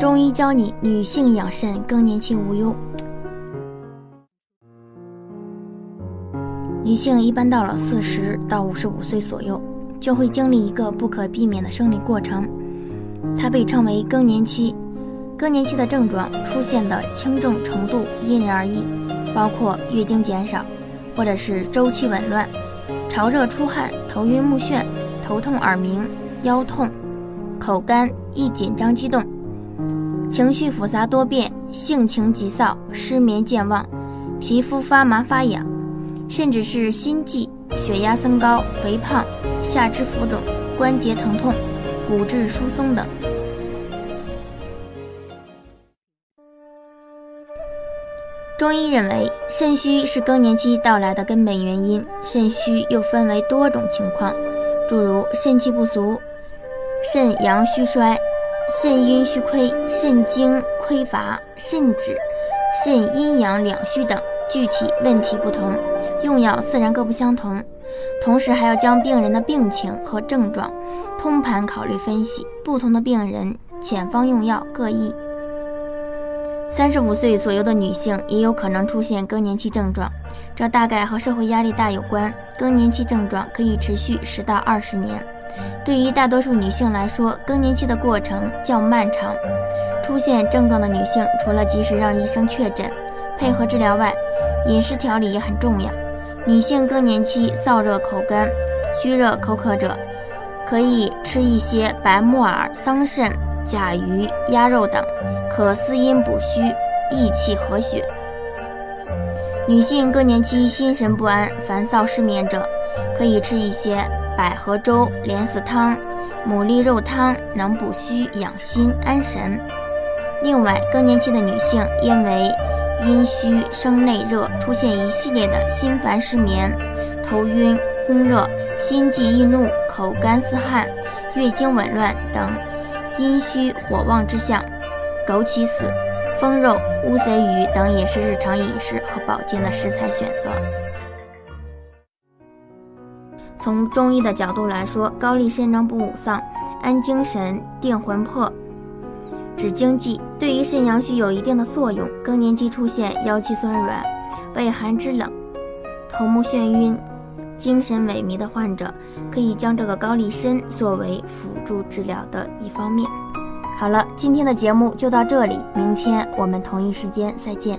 中医教你女性养肾更年期无忧。女性一般到了四十到五十五岁左右，就会经历一个不可避免的生理过程，它被称为更年期。更年期的症状出现的轻重程度因人而异，包括月经减少，或者是周期紊乱、潮热出汗、头晕目眩、头痛耳鸣、腰痛、口干、易紧张激动。情绪复杂多变，性情急躁，失眠健忘，皮肤发麻发痒，甚至是心悸、血压升高、肥胖、下肢浮肿、关节疼痛、骨质疏松等。中医认为，肾虚是更年期到来的根本原因。肾虚又分为多种情况，诸如肾气不足、肾阳虚衰。肾阴虚亏、肾精匮乏、肾脂、肾阴阳两虚等，具体问题不同，用药自然各不相同。同时还要将病人的病情和症状通盘考虑分析，不同的病人遣方用药各异。三十五岁左右的女性也有可能出现更年期症状，这大概和社会压力大有关。更年期症状可以持续十到二十年。对于大多数女性来说，更年期的过程较漫长。出现症状的女性，除了及时让医生确诊、配合治疗外，饮食调理也很重要。女性更年期燥热口干、虚热口渴者，可以吃一些白木耳、桑葚、甲鱼、鸭肉等，可滋阴补虚、益气和血。女性更年期心神不安、烦躁失眠者，可以吃一些。百合粥、莲子汤、牡蛎肉汤能补虚养心安神。另外，更年期的女性因为阴虚生内热，出现一系列的心烦失眠、头晕、烘热、心悸易怒、口干似汗、月经紊乱等阴虚火旺之象。枸杞子、风肉、乌贼鱼等也是日常饮食和保健的食材选择。从中医的角度来说，高丽参能补五脏、安精神、定魂魄、止惊悸，对于肾阳虚有一定的作用。更年期出现腰膝酸软、畏寒肢冷、头目眩晕、精神萎靡的患者，可以将这个高丽参作为辅助治疗的一方面。好了，今天的节目就到这里，明天我们同一时间再见。